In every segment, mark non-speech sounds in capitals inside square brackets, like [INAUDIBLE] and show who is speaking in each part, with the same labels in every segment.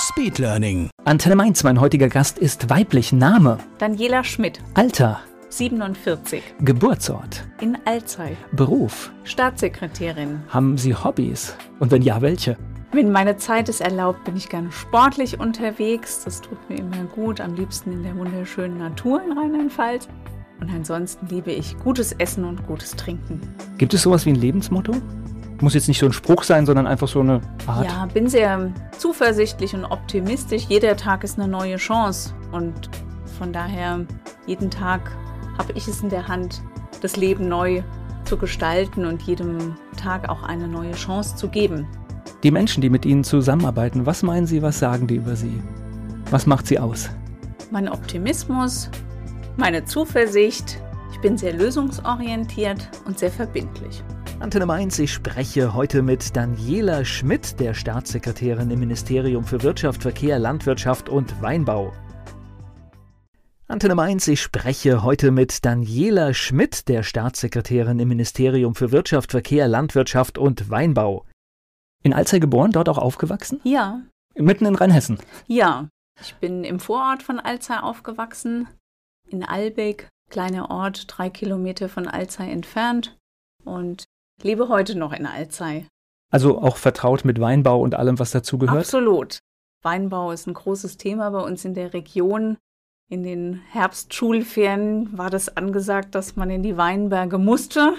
Speaker 1: Speedlearning.
Speaker 2: Antenne Mainz, mein heutiger Gast ist weiblich. Name,
Speaker 3: Daniela Schmidt,
Speaker 2: Alter,
Speaker 3: 47,
Speaker 2: Geburtsort,
Speaker 3: in Alzey,
Speaker 2: Beruf.
Speaker 3: Staatssekretärin.
Speaker 2: Haben Sie Hobbys? Und wenn ja, welche?
Speaker 3: Wenn meine Zeit es erlaubt, bin ich gerne sportlich unterwegs. Das tut mir immer gut, am liebsten in der wunderschönen Natur in Rheinland-Pfalz. Und ansonsten liebe ich gutes Essen und gutes Trinken.
Speaker 2: Gibt es sowas wie ein Lebensmotto? Muss jetzt nicht so ein Spruch sein, sondern einfach so eine Art.
Speaker 3: Ja, bin sehr zuversichtlich und optimistisch. Jeder Tag ist eine neue Chance. Und von daher, jeden Tag habe ich es in der Hand, das Leben neu zu gestalten und jedem Tag auch eine neue Chance zu geben.
Speaker 2: Die Menschen, die mit Ihnen zusammenarbeiten, was meinen Sie, was sagen die über Sie? Was macht Sie aus?
Speaker 3: Mein Optimismus, meine Zuversicht. Ich bin sehr lösungsorientiert und sehr verbindlich.
Speaker 2: Antenne Mainz, ich spreche heute mit Daniela Schmidt, der Staatssekretärin im Ministerium für Wirtschaft, Verkehr, Landwirtschaft und Weinbau. Antenne Mainz, ich spreche heute mit Daniela Schmidt, der Staatssekretärin im Ministerium für Wirtschaft, Verkehr, Landwirtschaft und Weinbau. In Alzey geboren, dort auch aufgewachsen?
Speaker 3: Ja,
Speaker 2: Mitten in Rheinhessen.
Speaker 3: ja. Ich bin im Vorort von Alzey aufgewachsen, in Albeck, kleiner Ort, drei Kilometer von Alzey entfernt und lebe heute noch in Alzey.
Speaker 2: Also auch vertraut mit Weinbau und allem, was dazugehört?
Speaker 3: Absolut. Weinbau ist ein großes Thema bei uns in der Region. In den Herbstschulferien war das angesagt, dass man in die Weinberge musste.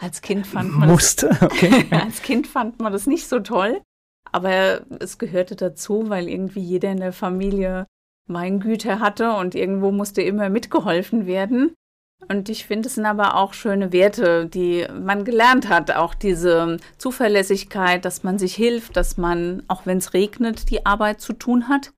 Speaker 3: Als Kind fand man
Speaker 2: Musste, [LAUGHS] okay.
Speaker 3: das, [LAUGHS] als Kind fand man das nicht so toll, aber es gehörte dazu, weil irgendwie jeder in der Familie Weingüter hatte und irgendwo musste immer mitgeholfen werden. Und ich finde, es sind aber auch schöne Werte, die man gelernt hat. Auch diese Zuverlässigkeit, dass man sich hilft, dass man, auch wenn es regnet, die Arbeit zu tun hat.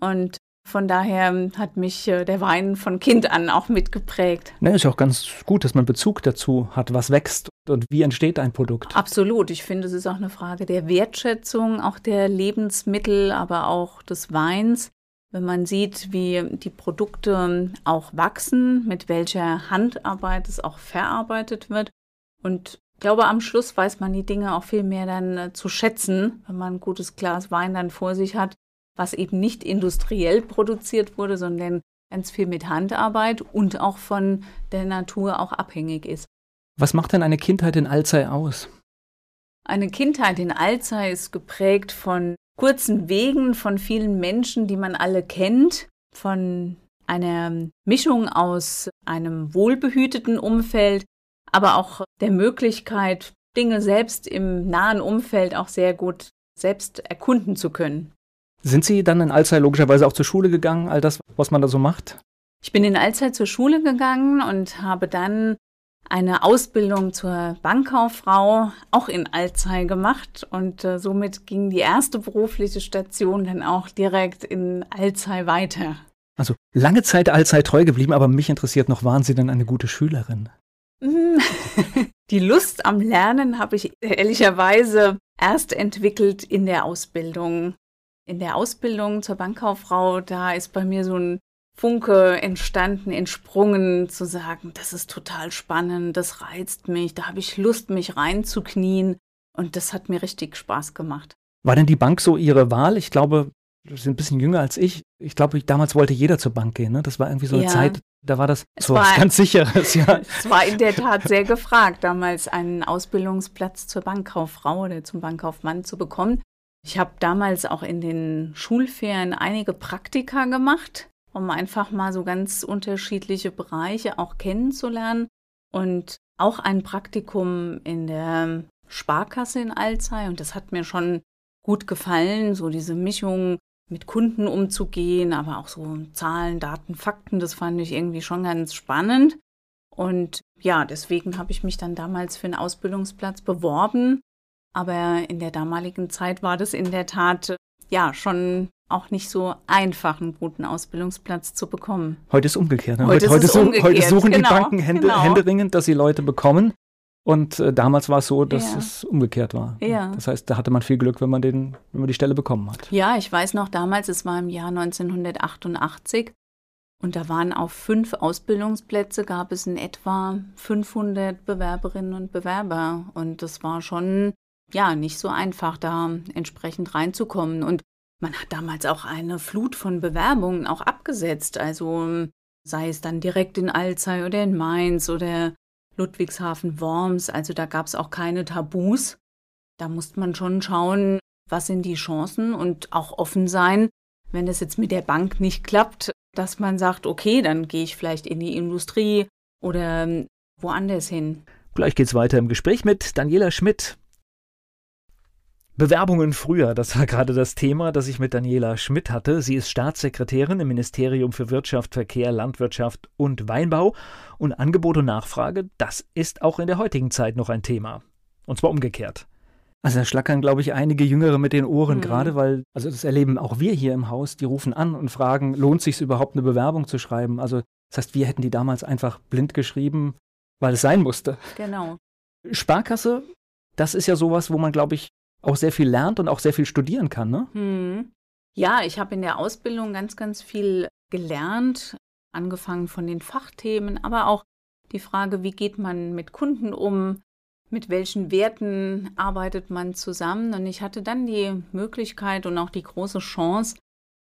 Speaker 3: Und von daher hat mich äh, der Wein von Kind an auch mitgeprägt.
Speaker 2: Ne, ist auch ganz gut, dass man Bezug dazu hat, was wächst und wie entsteht ein Produkt.
Speaker 3: Absolut. Ich finde, es ist auch eine Frage der Wertschätzung, auch der Lebensmittel, aber auch des Weins. Wenn man sieht, wie die Produkte auch wachsen, mit welcher Handarbeit es auch verarbeitet wird. Und ich glaube, am Schluss weiß man die Dinge auch viel mehr dann äh, zu schätzen, wenn man ein gutes Glas Wein dann vor sich hat, was eben nicht industriell produziert wurde, sondern ganz viel mit Handarbeit und auch von der Natur auch abhängig ist.
Speaker 2: Was macht denn eine Kindheit in Alzey aus?
Speaker 3: Eine Kindheit in Alzey ist geprägt von kurzen Wegen, von vielen Menschen, die man alle kennt, von einer Mischung aus einem wohlbehüteten Umfeld, aber auch der Möglichkeit, Dinge selbst im nahen Umfeld auch sehr gut selbst erkunden zu können.
Speaker 2: Sind Sie dann in Alzey logischerweise auch zur Schule gegangen, all das, was man da so macht?
Speaker 3: Ich bin in Alzey zur Schule gegangen und habe dann eine Ausbildung zur Bankkauffrau auch in Alzey gemacht und äh, somit ging die erste berufliche Station dann auch direkt in Alzey weiter.
Speaker 2: Also lange Zeit Alzey treu geblieben, aber mich interessiert noch, waren Sie denn eine gute Schülerin?
Speaker 3: Mm, [LAUGHS] Die Lust am Lernen habe ich ehrlicherweise erst entwickelt in der Ausbildung. In der Ausbildung zur Bankkauffrau, da ist bei mir so ein Funke entstanden, entsprungen, zu sagen, das ist total spannend, das reizt mich, da habe ich Lust, mich reinzuknien. Und das hat mir richtig Spaß gemacht.
Speaker 2: War denn die Bank so Ihre Wahl? Ich glaube, Sie sind ein bisschen jünger als ich. Ich glaube, ich- damals wollte jeder zur Bank gehen. Ne? Das war irgendwie so eine
Speaker 3: Ja.
Speaker 2: Zeit, da war das
Speaker 3: Es
Speaker 2: so
Speaker 3: war-
Speaker 2: was [LAUGHS] ganz Sicheres. Ja.
Speaker 3: Es war in der Tat sehr gefragt, damals einen Ausbildungsplatz zur Bankkauffrau oder zum Bankkaufmann zu bekommen. Ich habe damals auch in den Schulferien einige Praktika gemacht, um einfach mal so ganz unterschiedliche Bereiche auch kennenzulernen. Und auch ein Praktikum in der Sparkasse in Alzey. Und das hat mir schon gut gefallen, so diese Mischung mit Kunden umzugehen, aber auch so Zahlen, Daten, Fakten, das fand ich irgendwie schon ganz spannend. Und ja, deswegen habe ich mich dann damals für einen Ausbildungsplatz beworben. Aber in der damaligen Zeit war das in der Tat ja schon auch nicht so einfach, einen guten Ausbildungsplatz zu bekommen.
Speaker 2: Heute ist umgekehrt. Ne?
Speaker 3: Heute,
Speaker 2: heute,
Speaker 3: ist umgekehrt.
Speaker 2: heute suchen
Speaker 3: genau,
Speaker 2: die Banken hände,
Speaker 3: genau.
Speaker 2: händeringend, dass sie Leute bekommen. Und äh, damals war es so, dass
Speaker 3: Ja.
Speaker 2: es umgekehrt war.
Speaker 3: Ja.
Speaker 2: Das heißt, da hatte man viel Glück, wenn man, den, wenn man die Stelle bekommen hat.
Speaker 3: Ja, ich weiß noch damals, es war im Jahr 1988 und da waren auf fünf Ausbildungsplätze gab es in etwa 500 Bewerberinnen und Bewerber und das war schon ja nicht so einfach, da entsprechend reinzukommen und man hat damals auch eine Flut von Bewerbungen auch abgesetzt, also sei es dann direkt in Alzey oder in Mainz oder Ludwigshafen Worms, also da gab es auch keine Tabus. Da musste man schon schauen, was sind die Chancen und auch offen sein, wenn das jetzt mit der Bank nicht klappt, dass man sagt, okay, dann gehe ich vielleicht in die Industrie oder ähm, woanders hin.
Speaker 2: Gleich geht's weiter im Gespräch mit Daniela Schmidt. Bewerbungen früher, das war gerade das Thema, das ich mit Daniela Schmidt hatte. Sie ist Staatssekretärin im Ministerium für Wirtschaft, Verkehr, Landwirtschaft und Weinbau. Und Angebot und Nachfrage, das ist auch in der heutigen Zeit noch ein Thema. Und zwar umgekehrt. Also da schlackern, glaube ich, einige Jüngere mit den Ohren,
Speaker 3: Mhm.
Speaker 2: gerade weil, also das erleben auch wir hier im Haus, die rufen an und fragen, lohnt sich überhaupt eine Bewerbung zu schreiben? Also das heißt, wir hätten die damals einfach blind geschrieben, weil es sein musste.
Speaker 3: Genau.
Speaker 2: Sparkasse, das ist ja sowas, wo man, glaube ich, auch sehr viel lernt und auch sehr viel studieren kann, ne?
Speaker 3: Hm. Ja, ich habe in der Ausbildung ganz, ganz viel gelernt, angefangen von den Fachthemen, aber auch die Frage, wie geht man mit Kunden um, mit welchen Werten arbeitet man zusammen. Und ich hatte dann die Möglichkeit und auch die große Chance,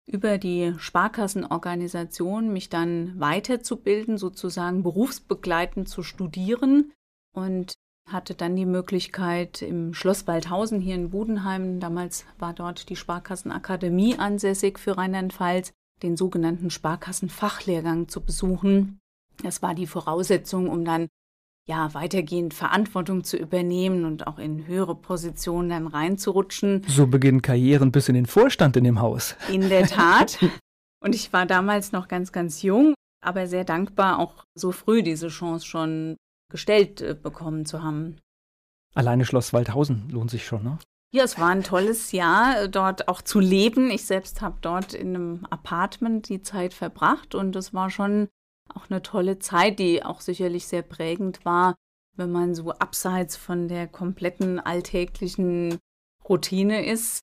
Speaker 3: über die Sparkassenorganisation mich dann weiterzubilden, sozusagen berufsbegleitend zu studieren und hatte dann die Möglichkeit im Schloss Waldhausen hier in Budenheim, damals war dort die Sparkassenakademie ansässig für Rheinland-Pfalz, den sogenannten Sparkassenfachlehrgang zu besuchen. Das war die Voraussetzung, um dann ja weitergehend Verantwortung zu übernehmen und auch in höhere Positionen dann reinzurutschen.
Speaker 2: So beginnen Karrieren bis in den Vorstand in dem Haus.
Speaker 3: In der Tat. [LAUGHS] Und ich war damals noch ganz, ganz jung, aber sehr dankbar, auch so früh diese Chance schon gestellt äh, bekommen zu haben.
Speaker 2: Alleine Schloss Waldhausen lohnt sich schon, ne?
Speaker 3: Ja, es war ein tolles Jahr, äh, dort auch zu leben. Ich selbst habe dort in einem Apartment die Zeit verbracht und es war schon auch eine tolle Zeit, die auch sicherlich sehr prägend war, wenn man so abseits von der kompletten alltäglichen Routine ist.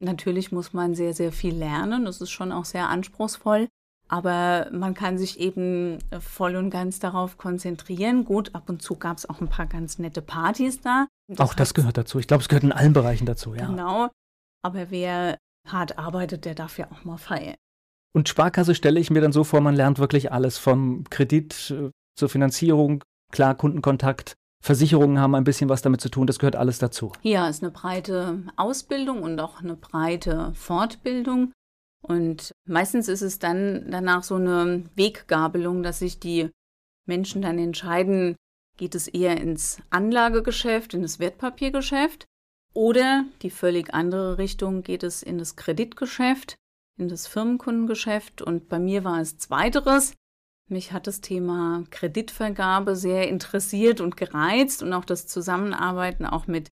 Speaker 3: Natürlich muss man sehr, sehr viel lernen. Das ist schon auch sehr anspruchsvoll. Aber man kann sich eben voll und ganz darauf konzentrieren. Gut, ab und zu gab es auch ein paar ganz nette Partys da.
Speaker 2: auch das gehört dazu. Ich glaube, es gehört in allen Bereichen dazu, ja.
Speaker 3: Genau. Aber wer hart arbeitet, der darf ja auch mal feiern.
Speaker 2: Und Sparkasse stelle ich mir dann so vor, man lernt wirklich alles vom Kredit äh, zur Finanzierung, klar, Kundenkontakt, Versicherungen haben ein bisschen was damit zu tun, das gehört alles dazu.
Speaker 3: Ja, ist eine breite Ausbildung und auch eine breite Fortbildung. Und meistens ist es dann danach so eine Weggabelung, dass sich die Menschen dann entscheiden, geht es eher ins Anlagegeschäft, in das Wertpapiergeschäft oder die völlig andere Richtung geht es in das Kreditgeschäft, in das Firmenkundengeschäft. Und bei mir war es zweiteres. Mich hat das Thema Kreditvergabe sehr interessiert und gereizt und auch das Zusammenarbeiten auch mit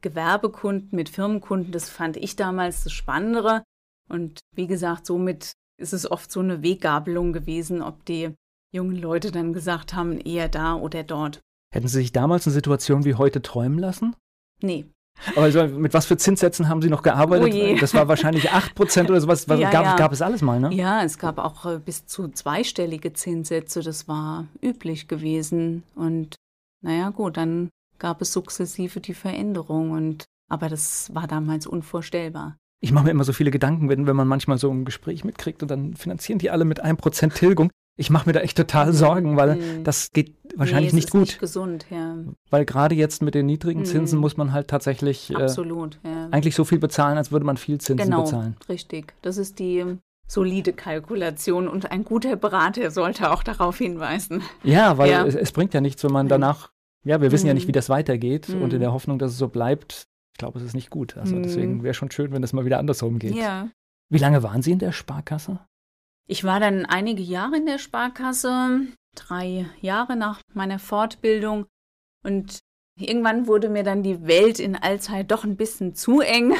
Speaker 3: Gewerbekunden, mit Firmenkunden, das fand ich damals das Spannendere. Und wie gesagt, somit ist es oft so eine Weggabelung gewesen, ob die jungen Leute dann gesagt haben, eher da oder dort.
Speaker 2: Hätten Sie sich damals eine Situation wie heute träumen lassen?
Speaker 3: Nee.
Speaker 2: Aber also, mit was für Zinssätzen haben Sie noch gearbeitet?
Speaker 3: Oh.
Speaker 2: Das war wahrscheinlich 8% oder sowas. Was,
Speaker 3: Ja,
Speaker 2: gab,
Speaker 3: ja.
Speaker 2: gab es alles mal, ne?
Speaker 3: Ja, es gab auch äh, bis zu zweistellige Zinssätze, das war üblich gewesen. Und naja, gut, dann gab es sukzessive die Veränderung und aber das war damals unvorstellbar.
Speaker 2: Ich mache mir immer so viele Gedanken, wenn, wenn man manchmal so ein Gespräch mitkriegt und dann finanzieren die alle mit 1% Tilgung. Ich mache mir da echt total Sorgen, weil
Speaker 3: Mhm.
Speaker 2: das geht wahrscheinlich
Speaker 3: nee,
Speaker 2: nicht gut.
Speaker 3: Nicht gesund, ja.
Speaker 2: Weil gerade jetzt mit den niedrigen
Speaker 3: Mhm.
Speaker 2: Zinsen muss man halt tatsächlich äh,
Speaker 3: Absolut, ja.
Speaker 2: eigentlich so viel bezahlen, als würde man viel Zinsen
Speaker 3: genau,
Speaker 2: bezahlen.
Speaker 3: richtig. Das ist die solide Kalkulation und ein guter Berater sollte auch darauf hinweisen.
Speaker 2: Ja, weil
Speaker 3: Ja.
Speaker 2: Es, es bringt ja nichts, wenn man danach, ja, wir wissen ja
Speaker 3: Mhm.
Speaker 2: nicht, wie das weitergeht und in
Speaker 3: Mhm.
Speaker 2: der Hoffnung, dass es so bleibt, ich glaube, es ist nicht gut. Also
Speaker 3: Mhm.
Speaker 2: deswegen wäre schon schön, wenn es mal wieder andersrum geht.
Speaker 3: Ja.
Speaker 2: Wie lange waren Sie in der Sparkasse?
Speaker 3: Ich war dann einige Jahre in der Sparkasse, drei Jahre nach meiner Fortbildung und irgendwann wurde mir dann die Welt in Allzeit doch ein bisschen zu eng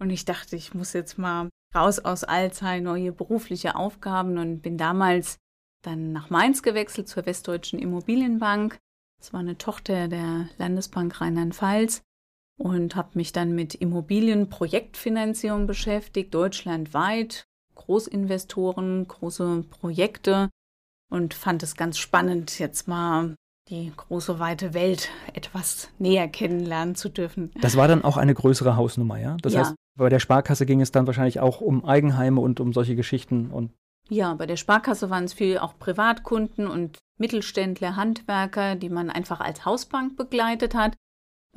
Speaker 3: und ich dachte, ich muss jetzt mal raus aus Alzey, neue berufliche Aufgaben und bin damals dann nach Mainz gewechselt zur Westdeutschen Immobilienbank. Das war eine Tochter der Landesbank Rheinland-Pfalz und habe mich dann mit Immobilienprojektfinanzierung beschäftigt, deutschlandweit, Großinvestoren, große Projekte und fand es ganz spannend, jetzt mal die große weite Welt etwas näher kennenlernen zu dürfen.
Speaker 2: Das war dann auch eine größere Hausnummer, ja? Das ja. heißt, bei der Sparkasse ging es dann wahrscheinlich auch um Eigenheime und um solche Geschichten und
Speaker 3: ja, bei der Sparkasse waren es viel auch Privatkunden und Mittelständler, Handwerker, die man einfach als Hausbank begleitet hat.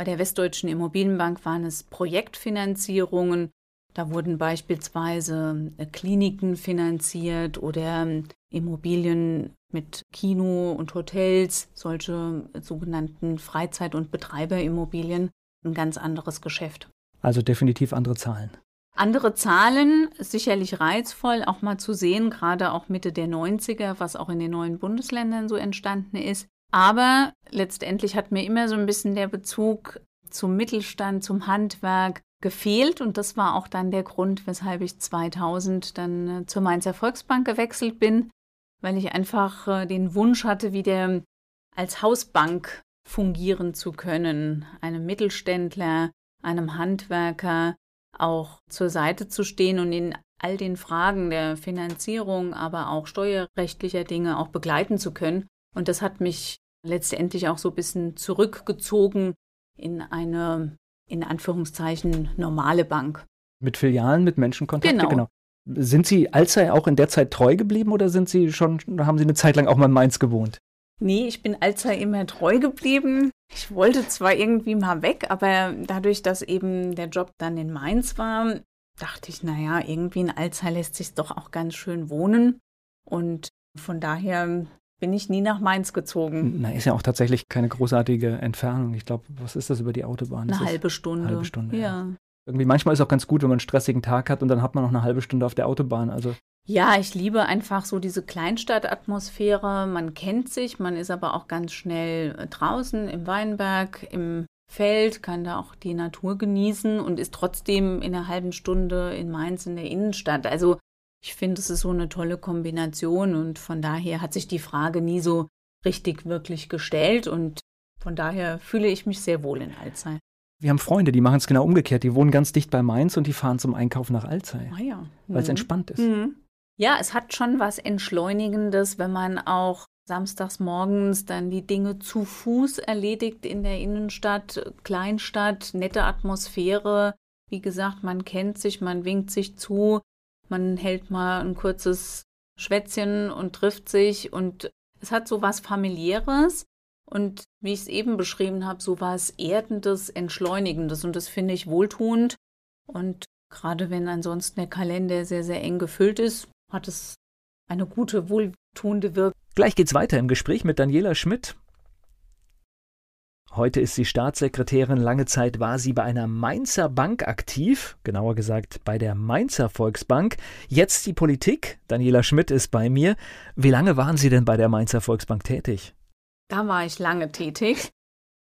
Speaker 3: Bei der Westdeutschen Immobilienbank waren es Projektfinanzierungen. Da wurden beispielsweise äh, Kliniken finanziert oder ähm, Immobilien mit Kino und Hotels, solche sogenannten Freizeit- und Betreiberimmobilien. Ein ganz anderes Geschäft.
Speaker 2: Also definitiv andere Zahlen.
Speaker 3: Andere Zahlen, sicherlich reizvoll, auch mal zu sehen, gerade auch Mitte der 90er, was auch in den neuen Bundesländern so entstanden ist. Aber letztendlich hat mir immer so ein bisschen der Bezug zum Mittelstand, zum Handwerk gefehlt. Und das war auch dann der Grund, weshalb ich 2000 dann äh, zur Mainzer Volksbank gewechselt bin, weil ich einfach äh, den Wunsch hatte, wieder als Hausbank fungieren zu können, einem Mittelständler, einem Handwerker auch zur Seite zu stehen und in all den Fragen der Finanzierung, aber auch steuerrechtlicher Dinge auch begleiten zu können. Und das hat mich letztendlich auch so ein bisschen zurückgezogen in eine, in Anführungszeichen, normale Bank.
Speaker 2: Mit Filialen, mit Menschenkontakte,
Speaker 3: genau. genau.
Speaker 2: Sind Sie Alzey auch in der Zeit treu geblieben oder sind Sie schon, haben Sie eine Zeit lang auch mal in Mainz gewohnt?
Speaker 3: Nee, ich bin Alzey immer treu geblieben. Ich wollte zwar irgendwie mal weg, aber dadurch, dass eben der Job dann in Mainz war, dachte ich, naja, irgendwie in Alzey lässt sich doch auch ganz schön wohnen. Und von daher bin ich nie nach Mainz gezogen.
Speaker 2: Na, ist ja auch tatsächlich keine großartige Entfernung. Ich glaube, was ist das über die Autobahn?
Speaker 3: Eine halbe Stunde.
Speaker 2: Eine halbe Stunde.
Speaker 3: Ja. ja.
Speaker 2: Irgendwie manchmal ist es auch ganz gut, wenn man einen stressigen Tag hat und dann hat man noch eine halbe Stunde auf der Autobahn. Also
Speaker 3: ja, ich liebe einfach so diese Kleinstadtatmosphäre. Man kennt sich, man ist aber auch ganz schnell äh, draußen im Weinberg, im Feld, kann da auch die Natur genießen und ist trotzdem in einer halben Stunde in Mainz in der Innenstadt. Also ich finde, es ist so eine tolle Kombination und von daher hat sich die Frage nie so richtig wirklich gestellt und von daher fühle ich mich sehr wohl in Alzey.
Speaker 2: Wir haben Freunde, die machen es genau umgekehrt. Die wohnen ganz dicht bei Mainz und die fahren zum Einkauf nach Alzey.
Speaker 3: Ah ja.
Speaker 2: Weil es mhm. entspannt ist.
Speaker 3: Mhm. Ja, es hat schon was Entschleunigendes, wenn man auch samstags morgens dann die Dinge zu Fuß erledigt in der Innenstadt, Kleinstadt, nette Atmosphäre. Wie gesagt, man kennt sich, man winkt sich zu, man hält mal ein kurzes Schwätzchen und trifft sich und es hat so was familiäres und wie ich es eben beschrieben habe, so was Erdendes, Entschleunigendes und das finde ich wohltuend. Und gerade wenn ansonsten der Kalender sehr, sehr eng gefüllt ist, hat es eine gute, wohltuende Wirkung.
Speaker 2: Gleich geht's weiter im Gespräch mit Daniela Schmidt. Heute ist sie Staatssekretärin. Lange Zeit war sie bei einer Mainzer Bank aktiv, genauer gesagt bei der Mainzer Volksbank. Jetzt die Politik. Daniela Schmidt ist bei mir. Wie lange waren Sie denn bei der Mainzer Volksbank tätig?
Speaker 3: Da war ich lange tätig.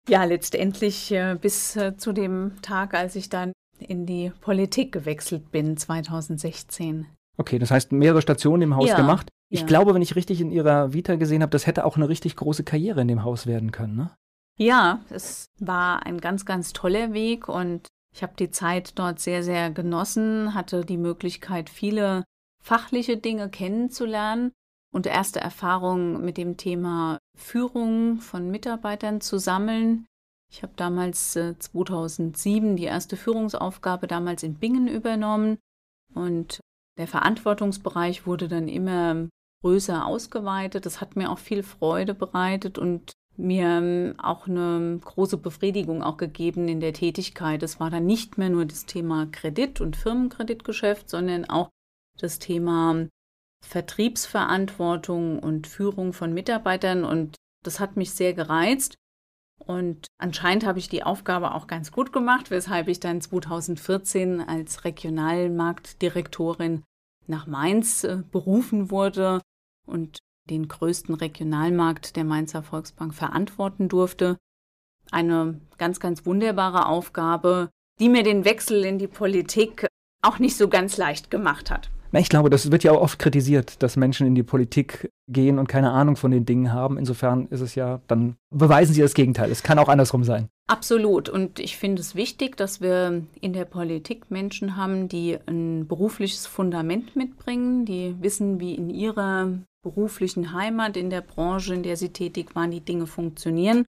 Speaker 3: Ja, letztendlich äh, bis äh, zu dem Tag, als ich dann in die Politik gewechselt bin, 2016.
Speaker 2: Okay, das heißt mehrere Stationen im Haus ja, gemacht. Ich ja. glaube, wenn ich richtig in Ihrer Vita gesehen habe, das hätte auch eine richtig große Karriere in dem Haus werden können, ne?
Speaker 3: Ja, es war ein ganz, ganz toller Weg und ich habe die Zeit dort sehr, sehr genossen, hatte die Möglichkeit, viele fachliche Dinge kennenzulernen und erste Erfahrungen mit dem Thema Führung von Mitarbeitern zu sammeln. Ich habe damals äh, 2007 die erste Führungsaufgabe damals in Bingen übernommen und der Verantwortungsbereich wurde dann immer größer ausgeweitet. Das hat mir auch viel Freude bereitet und mir ähm, auch eine große Befriedigung auch gegeben in der Tätigkeit. Es war dann nicht mehr nur das Thema Kredit und Firmenkreditgeschäft, sondern auch das Thema Vertriebsverantwortung und Führung von Mitarbeitern und das hat mich sehr gereizt. Und anscheinend habe ich die Aufgabe auch ganz gut gemacht, weshalb ich dann 2014 als Regionalmarktdirektorin nach Mainz äh, berufen wurde und den größten Regionalmarkt der Mainzer Volksbank verantworten durfte. Eine ganz, ganz wunderbare Aufgabe, die mir den Wechsel in die Politik auch nicht so ganz leicht gemacht hat.
Speaker 2: Ich glaube, das wird ja auch oft kritisiert, dass Menschen in die Politik gehen und keine Ahnung von den Dingen haben. Insofern ist es ja, dann beweisen sie das Gegenteil. Es kann auch andersrum sein.
Speaker 3: Absolut. Und ich finde es wichtig, dass wir in der Politik Menschen haben, die ein berufliches Fundament mitbringen, die wissen, wie in ihrer beruflichen Heimat, in der Branche, in der sie tätig waren, die Dinge funktionieren.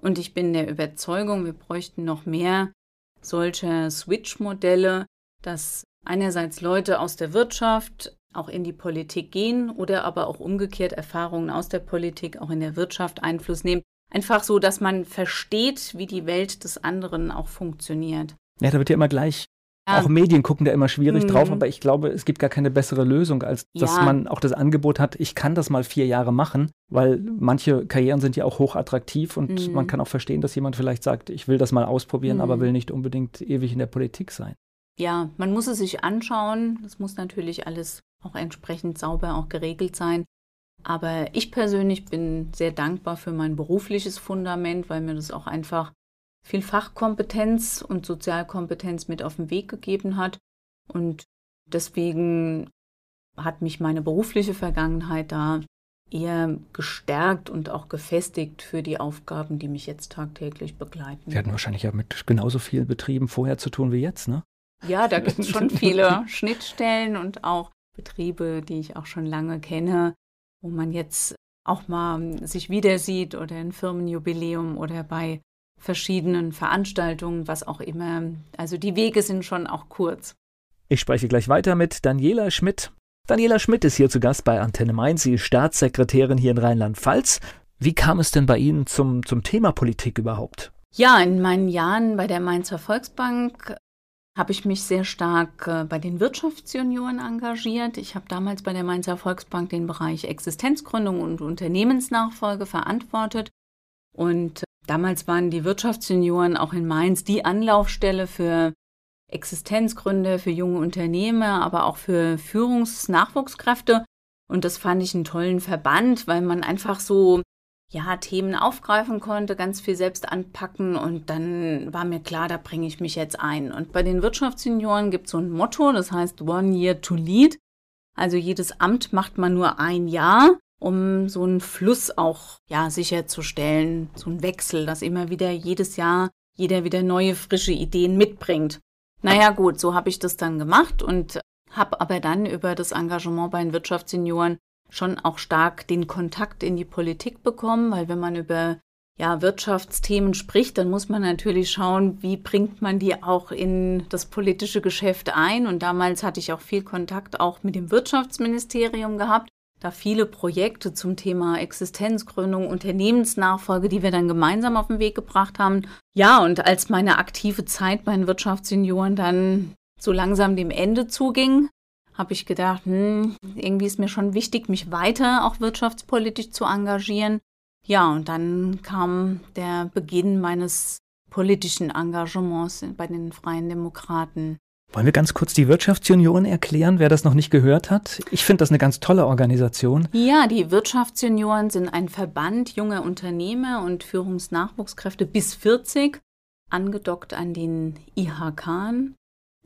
Speaker 3: Und ich bin der Überzeugung, wir bräuchten noch mehr solcher Switch-Modelle, dass einerseits Leute aus der Wirtschaft auch in die Politik gehen oder aber auch umgekehrt Erfahrungen aus der Politik auch in der Wirtschaft Einfluss nehmen. Einfach so, dass man versteht, wie die Welt des anderen auch funktioniert.
Speaker 2: Ja, da wird ja immer gleich. Ja. Auch Medien gucken da immer schwierig mhm. drauf, aber ich glaube, es gibt gar keine bessere Lösung, als dass ja. man auch das Angebot hat, ich kann das mal vier Jahre machen, weil manche Karrieren sind ja auch hochattraktiv und mhm. man kann auch verstehen, dass jemand vielleicht sagt, ich will das mal ausprobieren, mhm. aber will nicht unbedingt ewig in der Politik sein
Speaker 3: ja, man muss es sich anschauen. Das muss natürlich alles auch entsprechend sauber auch geregelt sein. Aber ich persönlich bin sehr dankbar für mein berufliches Fundament, weil mir das auch einfach viel Fachkompetenz und Sozialkompetenz mit auf den Weg gegeben hat. Und deswegen hat mich meine berufliche Vergangenheit da eher gestärkt und auch gefestigt für die Aufgaben, die mich jetzt tagtäglich begleiten.
Speaker 2: Sie hatten wahrscheinlich ja mit genauso vielen Betrieben vorher zu tun wie jetzt, ne?
Speaker 3: Ja, da [LAUGHS] gibt es schon viele Schnittstellen und auch Betriebe, die ich auch schon lange kenne, wo man jetzt auch mal sich wieder sieht oder ein Firmenjubiläum oder bei verschiedenen Veranstaltungen, was auch immer. Also die Wege sind schon auch kurz.
Speaker 2: Ich spreche gleich weiter mit Daniela Schmidt. Daniela Schmidt ist hier zu Gast bei Antenne Mainz. Sie ist Staatssekretärin hier in Rheinland-Pfalz. Wie kam es denn bei Ihnen zum, zum Thema Politik überhaupt?
Speaker 3: Ja, in meinen Jahren bei der Mainzer Volksbank habe ich mich sehr stark äh, bei den Wirtschaftsjunioren engagiert. Ich habe damals bei der Mainzer Volksbank den Bereich Existenzgründung und Unternehmensnachfolge verantwortet. Und damals waren die Wirtschaftsjunioren auch in Mainz die Anlaufstelle für Existenzgründe, für junge Unternehmer, aber auch für Führungsnachwuchskräfte. Und das fand ich einen tollen Verband, weil man einfach so ja, Themen aufgreifen konnte, ganz viel selbst anpacken und dann war mir klar, da bringe ich mich jetzt ein. Und bei den Wirtschaftssenioren gibt es so ein Motto, das heißt One Year to Lead. Also jedes Amt macht man nur ein Jahr, um so einen Fluss auch ja sicherzustellen, so einen Wechsel, dass immer wieder jedes Jahr jeder wieder neue frische Ideen mitbringt. Naja gut, so habe ich das dann gemacht und habe aber dann über das Engagement bei den Wirtschaftssenioren schon auch stark den Kontakt in die Politik bekommen, weil wenn man über ja, Wirtschaftsthemen spricht, dann muss man natürlich schauen, wie bringt man die auch in das politische Geschäft ein. Und damals hatte ich auch viel Kontakt auch mit dem Wirtschaftsministerium gehabt, da viele Projekte zum Thema Existenzgründung, Unternehmensnachfolge, die wir dann gemeinsam auf den Weg gebracht haben. Ja, und als meine aktive Zeit bei den Wirtschaftssenioren dann so langsam dem Ende zuging, habe ich gedacht, hm, irgendwie ist mir schon wichtig, mich weiter auch wirtschaftspolitisch zu engagieren. Ja, und dann kam der Beginn meines politischen Engagements bei den Freien Demokraten.
Speaker 2: Wollen wir ganz kurz die Wirtschaftsunion erklären, wer das noch nicht gehört hat? Ich finde das eine ganz tolle Organisation.
Speaker 3: Ja, die Wirtschaftsjunioren sind ein Verband junger Unternehmer und Führungsnachwuchskräfte bis 40, angedockt an den IHK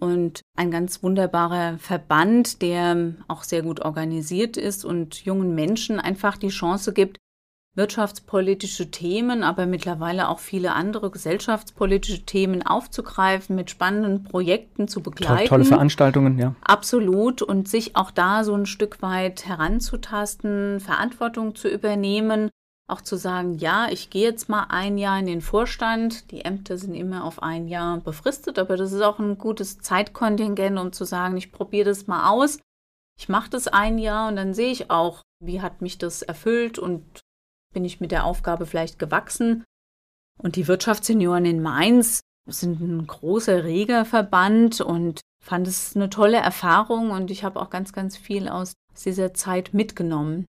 Speaker 3: und ein ganz wunderbarer Verband, der auch sehr gut organisiert ist und jungen Menschen einfach die Chance gibt, wirtschaftspolitische Themen, aber mittlerweile auch viele andere gesellschaftspolitische Themen aufzugreifen, mit spannenden Projekten zu begleiten.
Speaker 2: Tolle Veranstaltungen, ja.
Speaker 3: Absolut. Und sich auch da so ein Stück weit heranzutasten, Verantwortung zu übernehmen auch zu sagen, ja, ich gehe jetzt mal ein Jahr in den Vorstand. Die Ämter sind immer auf ein Jahr befristet, aber das ist auch ein gutes Zeitkontingent, um zu sagen, ich probiere das mal aus. Ich mache das ein Jahr und dann sehe ich auch, wie hat mich das erfüllt und bin ich mit der Aufgabe vielleicht gewachsen. Und die Wirtschaftssenioren in Mainz sind ein großer, reger Verband und fand es eine tolle Erfahrung und ich habe auch ganz, ganz viel aus dieser Zeit mitgenommen.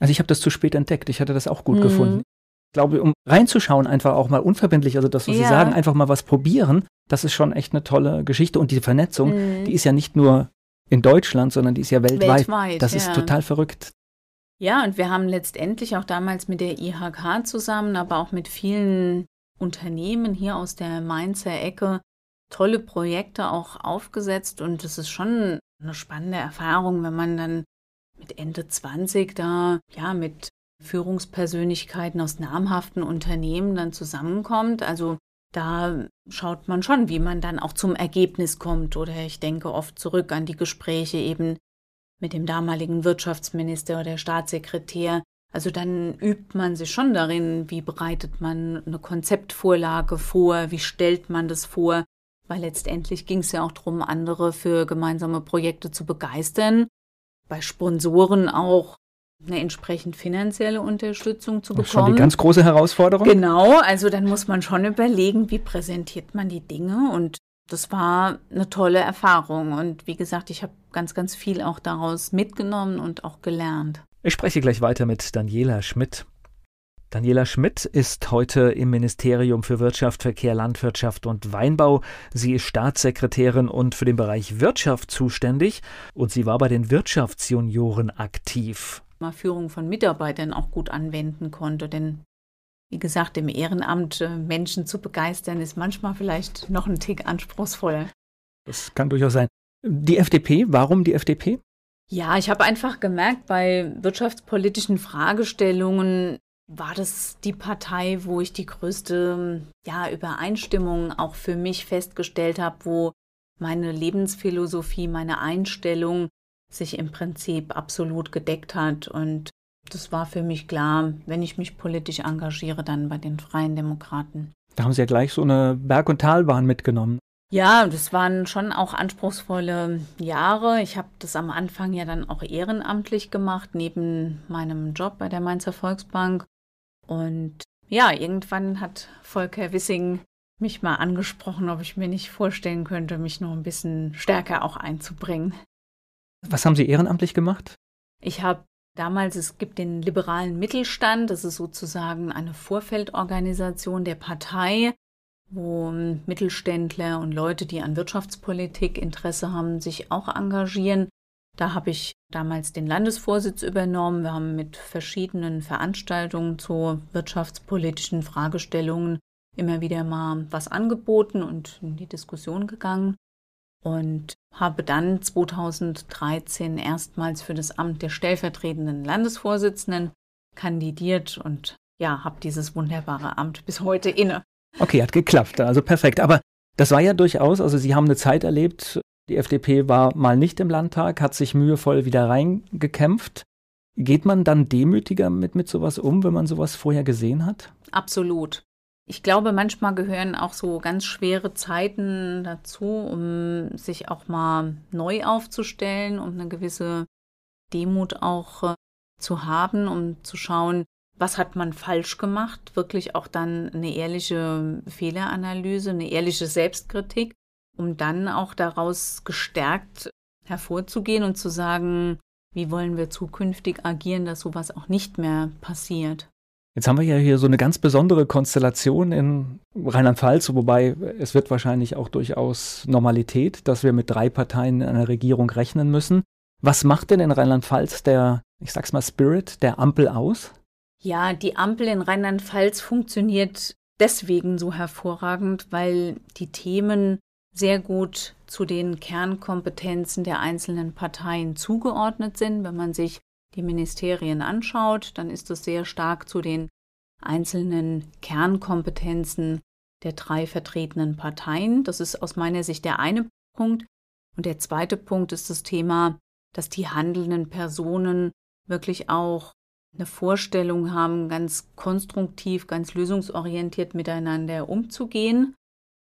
Speaker 2: Also ich habe das zu spät entdeckt. Ich hatte das auch gut mhm. gefunden. Ich glaube, um reinzuschauen, einfach auch mal unverbindlich, also das, was ja. Sie sagen, einfach mal was probieren, das ist schon echt eine tolle Geschichte. Und diese Vernetzung, mhm. die ist ja nicht nur in Deutschland, sondern die ist ja weltweit. weltweit das ja. ist total verrückt.
Speaker 3: Ja, und wir haben letztendlich auch damals mit der IHK zusammen, aber auch mit vielen Unternehmen hier aus der Mainzer Ecke tolle Projekte auch aufgesetzt und es ist schon eine spannende Erfahrung, wenn man dann mit Ende 20 da ja mit Führungspersönlichkeiten aus namhaften Unternehmen dann zusammenkommt. Also da schaut man schon, wie man dann auch zum Ergebnis kommt. Oder ich denke oft zurück an die Gespräche eben mit dem damaligen Wirtschaftsminister oder Staatssekretär. Also dann übt man sich schon darin, wie bereitet man eine Konzeptvorlage vor, wie stellt man das vor, weil letztendlich ging es ja auch darum, andere für gemeinsame Projekte zu begeistern, bei Sponsoren auch eine entsprechend finanzielle Unterstützung zu bekommen. Das ist
Speaker 2: schon die ganz große Herausforderung.
Speaker 3: Genau, also dann muss man schon überlegen, wie präsentiert man die Dinge und das war eine tolle Erfahrung und wie gesagt, ich habe ganz, ganz viel auch daraus mitgenommen und auch gelernt.
Speaker 2: Ich spreche gleich weiter mit Daniela Schmidt. Daniela Schmidt ist heute im Ministerium für Wirtschaft, Verkehr, Landwirtschaft und Weinbau. Sie ist Staatssekretärin und für den Bereich Wirtschaft zuständig und sie war bei den Wirtschaftsjunioren aktiv.
Speaker 3: Mal Führung von Mitarbeitern auch gut anwenden konnte, denn wie gesagt, im Ehrenamt äh, Menschen zu begeistern, ist manchmal vielleicht noch ein Tick anspruchsvoller.
Speaker 2: Das kann durchaus sein. Die FDP, warum die FDP?
Speaker 3: Ja, ich habe einfach gemerkt, bei wirtschaftspolitischen Fragestellungen war das die Partei, wo ich die größte ja, Übereinstimmung auch für mich festgestellt habe, wo meine Lebensphilosophie, meine Einstellung sich im Prinzip absolut gedeckt hat. Und das war für mich klar, wenn ich mich politisch engagiere, dann bei den Freien Demokraten.
Speaker 2: Da haben Sie ja gleich so eine Berg- und Talbahn mitgenommen.
Speaker 3: Ja, das waren schon auch anspruchsvolle Jahre. Ich habe das am Anfang ja dann auch ehrenamtlich gemacht, neben meinem Job bei der Mainzer Volksbank. Und ja, irgendwann hat Volker Wissing mich mal angesprochen, ob ich mir nicht vorstellen könnte, mich noch ein bisschen stärker auch einzubringen.
Speaker 2: Was haben Sie ehrenamtlich gemacht?
Speaker 3: Ich habe damals, es gibt den liberalen Mittelstand, das ist sozusagen eine Vorfeldorganisation der Partei, wo Mittelständler und Leute, die an Wirtschaftspolitik Interesse haben, sich auch engagieren. Da habe ich damals den Landesvorsitz übernommen. Wir haben mit verschiedenen Veranstaltungen zu wirtschaftspolitischen Fragestellungen immer wieder mal was angeboten und in die Diskussion gegangen und habe dann 2013 erstmals für das Amt der stellvertretenden Landesvorsitzenden kandidiert und ja, habe dieses wunderbare Amt bis heute inne.
Speaker 2: Okay, hat geklappt, also perfekt. Aber das war ja durchaus, also Sie haben eine Zeit erlebt, die FDP war mal nicht im Landtag, hat sich mühevoll wieder reingekämpft. Geht man dann demütiger mit, mit sowas um, wenn man sowas vorher gesehen hat?
Speaker 3: Absolut. Ich glaube, manchmal gehören auch so ganz schwere Zeiten dazu, um sich auch mal neu aufzustellen, um eine gewisse Demut auch äh, zu haben, um zu schauen, was hat man falsch gemacht, wirklich auch dann eine ehrliche Fehleranalyse, eine ehrliche Selbstkritik, um dann auch daraus gestärkt hervorzugehen und zu sagen, wie wollen wir zukünftig agieren, dass sowas auch nicht mehr passiert.
Speaker 2: Jetzt haben wir ja hier so eine ganz besondere Konstellation in Rheinland-Pfalz, wobei es wird wahrscheinlich auch durchaus Normalität, dass wir mit drei Parteien in einer Regierung rechnen müssen. Was macht denn in Rheinland-Pfalz der, ich sag's mal, Spirit der Ampel aus?
Speaker 3: Ja, die Ampel in Rheinland-Pfalz funktioniert deswegen so hervorragend, weil die Themen sehr gut zu den Kernkompetenzen der einzelnen Parteien zugeordnet sind. Wenn man sich die Ministerien anschaut, dann ist es sehr stark zu den einzelnen Kernkompetenzen der drei vertretenen Parteien. Das ist aus meiner Sicht der eine Punkt. Und der zweite Punkt ist das Thema, dass die handelnden Personen wirklich auch eine Vorstellung haben, ganz konstruktiv, ganz lösungsorientiert miteinander umzugehen.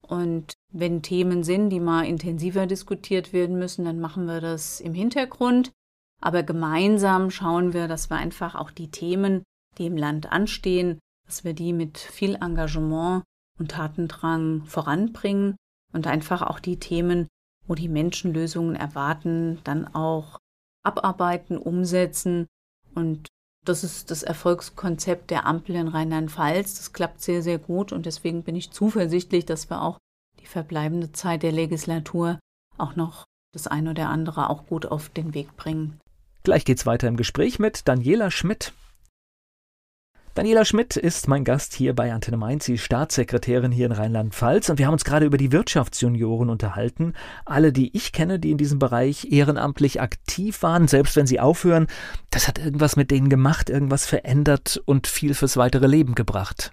Speaker 3: Und wenn Themen sind, die mal intensiver diskutiert werden müssen, dann machen wir das im Hintergrund. Aber gemeinsam schauen wir, dass wir einfach auch die Themen, die im Land anstehen, dass wir die mit viel Engagement und Tatendrang voranbringen und einfach auch die Themen, wo die Menschen Lösungen erwarten, dann auch abarbeiten, umsetzen und das ist das Erfolgskonzept der Ampel in Rheinland-Pfalz. Das klappt sehr, sehr gut und deswegen bin ich zuversichtlich, dass wir auch die verbleibende Zeit der Legislatur auch noch das ein oder andere auch gut auf den Weg bringen.
Speaker 2: Gleich geht's weiter im Gespräch mit Daniela Schmidt. Daniela Schmidt ist mein Gast hier bei Antenne Mainz, sie ist Staatssekretärin hier in Rheinland-Pfalz und wir haben uns gerade über die Wirtschaftsjunioren unterhalten. Alle, die ich kenne, die in diesem Bereich ehrenamtlich aktiv waren, selbst wenn sie aufhören, das hat irgendwas mit denen gemacht, irgendwas verändert und viel fürs weitere Leben gebracht.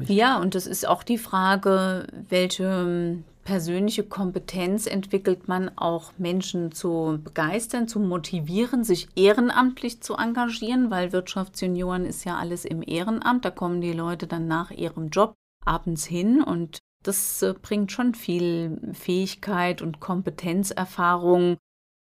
Speaker 3: Ja, und es ist auch die Frage, welche persönliche Kompetenz entwickelt man auch Menschen zu begeistern, zu motivieren, sich ehrenamtlich zu engagieren, weil Wirtschaftsjunioren ist ja alles im Ehrenamt. Da kommen die Leute dann nach ihrem Job abends hin und das äh, bringt schon viel Fähigkeit und Kompetenzerfahrung